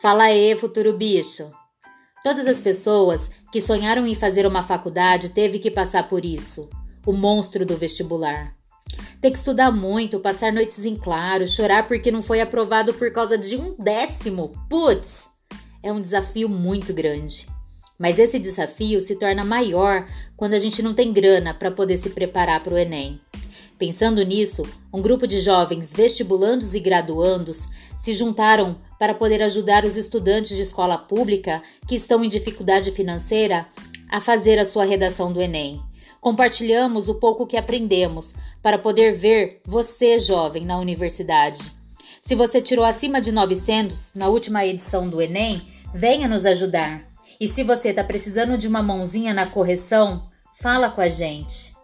Fala aí, futuro bicho. Todas as pessoas que sonharam em fazer uma faculdade teve que passar por isso, o monstro do vestibular. Ter que estudar muito, passar noites em claro, chorar porque não foi aprovado por causa de um décimo. Putz! É um desafio muito grande. Mas esse desafio se torna maior quando a gente não tem grana para poder se preparar para o Enem. Pensando nisso, um grupo de jovens vestibulandos e graduandos se juntaram para poder ajudar os estudantes de escola pública que estão em dificuldade financeira a fazer a sua redação do Enem. Compartilhamos o pouco que aprendemos para poder ver você, jovem, na universidade. Se você tirou acima de 900 na última edição do Enem, venha nos ajudar. E se você está precisando de uma mãozinha na correção, fala com a gente.